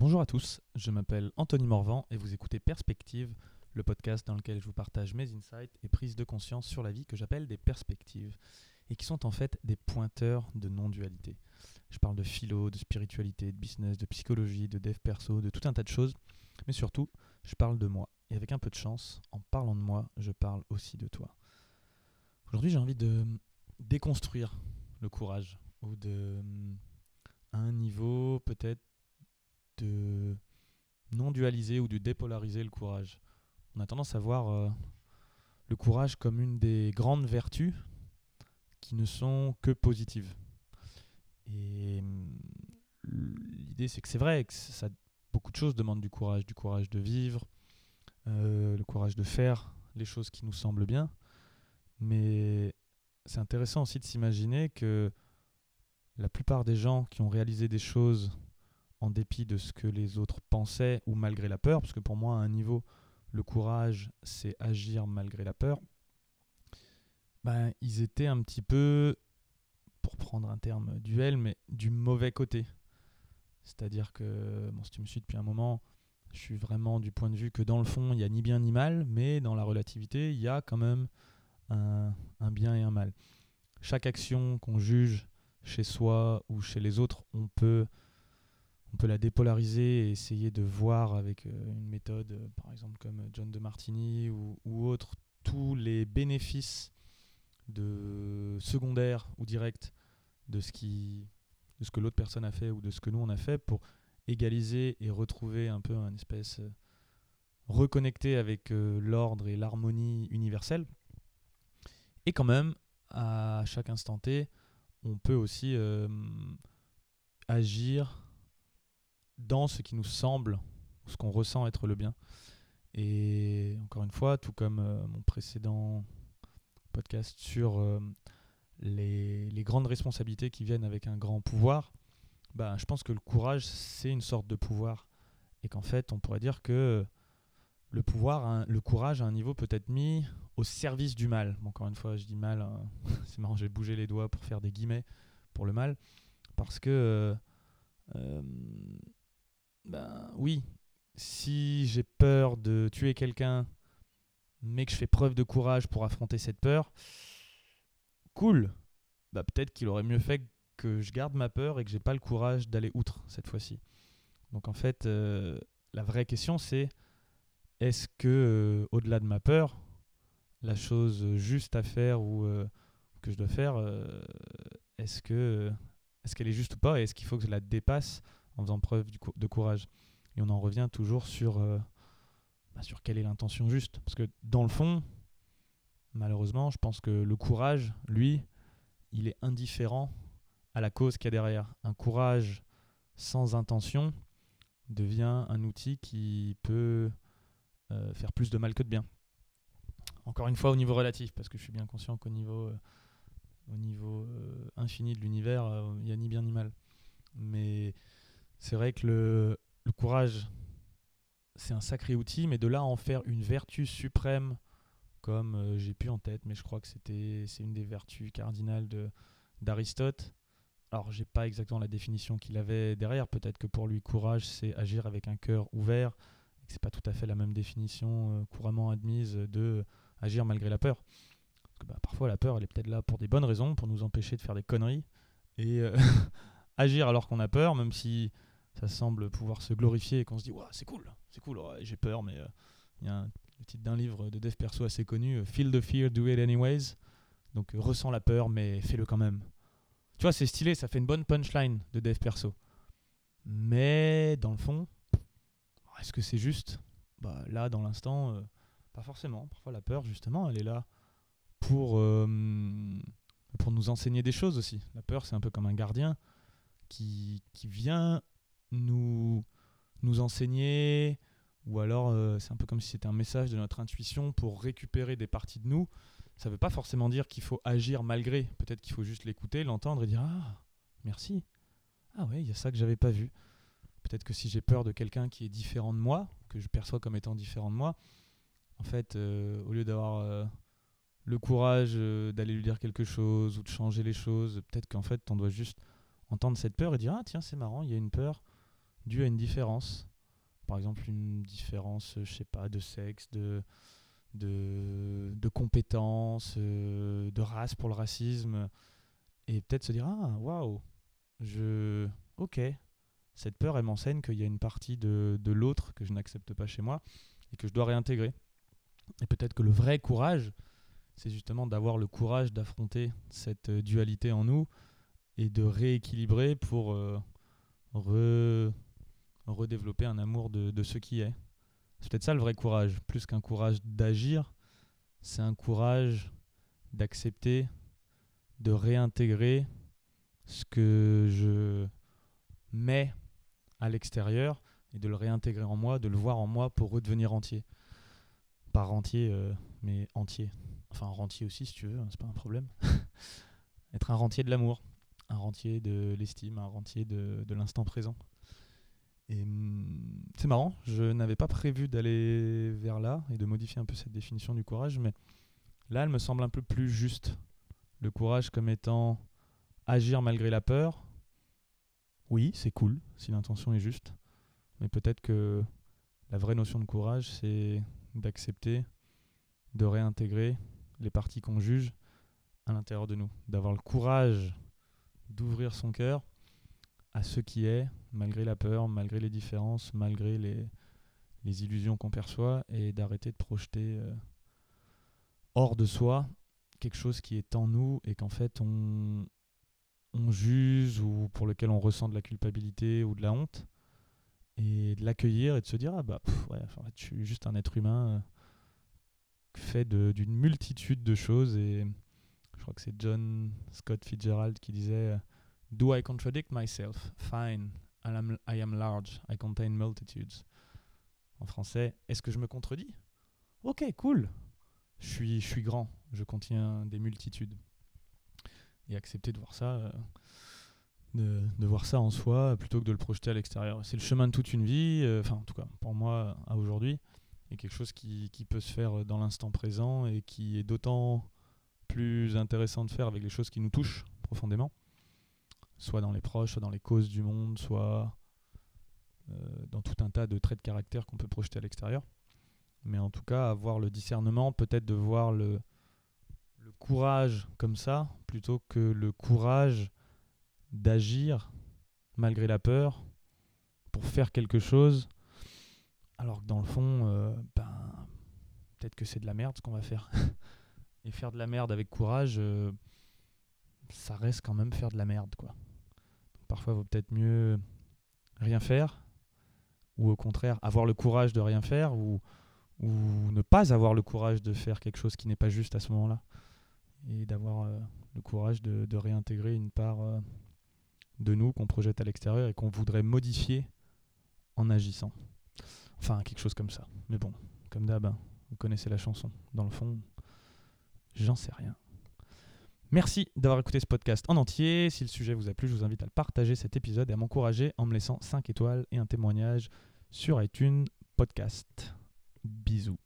Bonjour à tous, je m'appelle Anthony Morvan et vous écoutez Perspective, le podcast dans lequel je vous partage mes insights et prises de conscience sur la vie que j'appelle des perspectives et qui sont en fait des pointeurs de non-dualité. Je parle de philo, de spiritualité, de business, de psychologie, de dev perso, de tout un tas de choses, mais surtout, je parle de moi. Et avec un peu de chance, en parlant de moi, je parle aussi de toi. Aujourd'hui, j'ai envie de déconstruire le courage ou de à un niveau peut-être de non dualiser ou de dépolariser le courage. On a tendance à voir euh, le courage comme une des grandes vertus qui ne sont que positives. Et l'idée, c'est que c'est vrai beaucoup de choses demandent du courage, du courage de vivre, euh, le courage de faire les choses qui nous semblent bien. Mais c'est intéressant aussi de s'imaginer que la plupart des gens qui ont réalisé des choses en dépit de ce que les autres pensaient ou malgré la peur, parce que pour moi, à un niveau, le courage, c'est agir malgré la peur, ben, ils étaient un petit peu, pour prendre un terme duel, mais du mauvais côté. C'est-à-dire que, bon, si tu me suis depuis un moment, je suis vraiment du point de vue que dans le fond, il n'y a ni bien ni mal, mais dans la relativité, il y a quand même un, un bien et un mal. Chaque action qu'on juge chez soi ou chez les autres, on peut, on peut la dépolariser et essayer de voir avec euh, une méthode, euh, par exemple comme John de Martini ou, ou autre, tous les bénéfices de secondaire ou direct de ce, que l'autre personne a fait ou de ce que nous on a fait pour égaliser et retrouver un peu un espèce euh, reconnecté avec l'ordre et l'harmonie universelle. Et quand même, à chaque instant T, on peut aussi euh, agir dans ce qui nous semble, ce qu'on ressent être le bien. Et encore une fois, tout comme euh, mon précédent podcast sur euh, les, grandes responsabilités qui viennent avec un grand pouvoir, bah, je pense que le courage, c'est une sorte de pouvoir. Et qu'en fait, on pourrait dire que le pouvoir, le courage à un niveau peut être mis au service du mal. encore une fois, je dis mal, hein. c'est marrant, j'ai bougé les doigts pour faire des guillemets pour le mal, parce que, euh, ben oui, si j'ai peur de tuer quelqu'un, mais que je fais preuve de courage pour affronter cette peur, cool. Bah, peut-être qu'il aurait mieux fait que je garde ma peur et que j'ai pas le courage d'aller outre cette fois-ci. Donc en fait, euh, la vraie question c'est est-ce que, euh, au-delà de ma peur, la chose juste à faire ou euh, que je dois faire, est-ce que est-ce qu'elle est juste ou pas et est-ce qu'il faut que je la dépasse en faisant preuve de courage Et on en revient toujours sur, bah, sur quelle est l'intention juste. Parce que dans le fond, malheureusement, je pense que le courage, lui, il est indifférent à la cause qu'il y a derrière. Un courage sans intention devient un outil qui peut euh, faire plus de mal que de bien. Encore une fois au niveau relatif, parce que je suis bien conscient qu'au niveau, euh, au niveau euh, infini de l'univers, il n'y a ni bien ni mal. Mais c'est vrai que le, courage, c'est un sacré outil, mais de là en faire une vertu suprême, comme j'ai pu en tête, mais je crois que c'était c'est une des vertus cardinales d'Aristote. Alors, j'ai pas exactement la définition qu'il avait derrière. Peut-être que pour lui, courage, c'est agir avec un cœur ouvert, c'est pas tout à fait la même définition euh, couramment admise de agir malgré la peur. Bah, parfois la peur, elle est peut-être là pour des bonnes raisons, pour nous empêcher de faire des conneries et euh, agir alors qu'on a peur, même si ça semble pouvoir se glorifier et qu'on se dit c'est cool, c'est cool, j'ai peur, mais euh, il y a le titre d'un livre de dev perso assez connu, Feel the fear, do it anyways. Donc ressens la peur, mais fais-le quand même. Tu vois, c'est stylé, ça fait une bonne punchline de dev perso. Mais dans le fond, est-ce que c'est juste? Bah, Là, dans l'instant, euh, pas forcément. Parfois, la peur, justement, elle est là pour, euh, pour nous enseigner des choses aussi. La peur, c'est un peu comme un gardien qui, qui vient nous, nous enseigner, ou alors euh, c'est un peu comme si c'était un message de notre intuition pour récupérer des parties de nous. Ça ne veut pas forcément dire qu'il faut agir malgré. Peut-être qu'il faut juste l'écouter, l'entendre et dire Ah, merci. Ah ouais, il y a ça que j'avais pas vu. Peut-être que si j'ai peur de quelqu'un qui est différent de moi, que je perçois comme étant différent de moi, en fait, euh, au lieu d'avoir euh, le courage d'aller lui dire quelque chose ou de changer les choses, peut-être qu'en fait, on doit juste entendre cette peur et dire Ah, tiens, c'est marrant, il y a une peur dû à une différence. Par exemple, une différence, je sais pas, de sexe, de, de, de compétences, euh, de race pour le racisme. Et peut-être se dire Ah, waouh, je. Ok, cette peur, elle m'enseigne qu'il y a une partie de, de l'autre que je n'accepte pas chez moi et que je dois réintégrer. Et peut-être que le vrai courage, c'est justement d'avoir le courage d'affronter cette euh, dualité en nous et de rééquilibrer pour euh, redévelopper un amour de, ce qui est. C'est peut-être ça le vrai courage, plus qu'un courage d'agir, c'est un courage d'accepter, de réintégrer ce que je mets à l'extérieur et de le réintégrer en moi, de le voir en moi pour redevenir entier. Pas entier, euh, mais entier. Enfin, rentier aussi, si tu veux, hein, c'est pas un problème. Être un rentier de l'amour, un rentier de l'estime, un rentier de l'instant présent. Et hum, c'est marrant, je n'avais pas prévu d'aller vers là et de modifier un peu cette définition du courage, mais là, elle me semble un peu plus juste. Le courage comme étant agir malgré la peur. Oui, c'est cool si l'intention est juste, mais peut-être que la vraie notion de courage, c'est d'accepter, de réintégrer les parties qu'on juge à l'intérieur de nous, d'avoir le courage d'ouvrir son cœur à ce qui est, malgré la peur, malgré les différences, malgré les, illusions qu'on perçoit, et d'arrêter de projeter euh, hors de soi quelque chose qui est en nous et qu'en fait on, on juge ou pour lequel on ressent de la culpabilité ou de la honte, et de l'accueillir et de se dire ah bah ouais, en fait, je suis juste un être humain euh, fait d'une multitude de choses et je crois que c'est John Scott Fitzgerald qui disait Do I contradict myself? Fine. I am, I am large. I contain multitudes. En français, est-ce que je me contredis? Ok, cool. Je suis, grand. Je contiens des multitudes. Et accepter de voir ça, euh, de, voir ça en soi plutôt que de le projeter à l'extérieur. C'est le chemin de toute une vie. Euh, enfin, en tout cas, pour moi, à aujourd'hui, et quelque chose qui peut se faire dans l'instant présent et qui est d'autant plus intéressant de faire avec les choses qui nous touchent profondément soit dans les proches, soit dans les causes du monde, soit euh, dans tout un tas de traits de caractère qu'on peut projeter à l'extérieur. Mais en tout cas, avoir le discernement, peut-être de voir le, courage comme ça, plutôt que le courage d'agir malgré la peur pour faire quelque chose, alors que dans le fond, euh, ben, peut-être que c'est de la merde ce qu'on va faire. Et faire de la merde avec courage, euh, ça reste quand même faire de la merde, quoi. Parfois, il vaut peut-être mieux rien faire, ou au contraire, avoir le courage de rien faire, ou, ne pas avoir le courage de faire quelque chose qui n'est pas juste à ce moment-là. Et d'avoir euh, le courage de, de, réintégrer une part euh, de nous qu'on projette à l'extérieur et qu'on voudrait modifier en agissant. Enfin, quelque chose comme ça. Mais bon, comme d'hab, hein, vous connaissez la chanson. Dans le fond, j'en sais rien. Merci d'avoir écouté ce podcast en entier. Si le sujet vous a plu, je vous invite à partager cet épisode et à m'encourager en me laissant 5 étoiles et un témoignage sur iTunes Podcast. Bisous.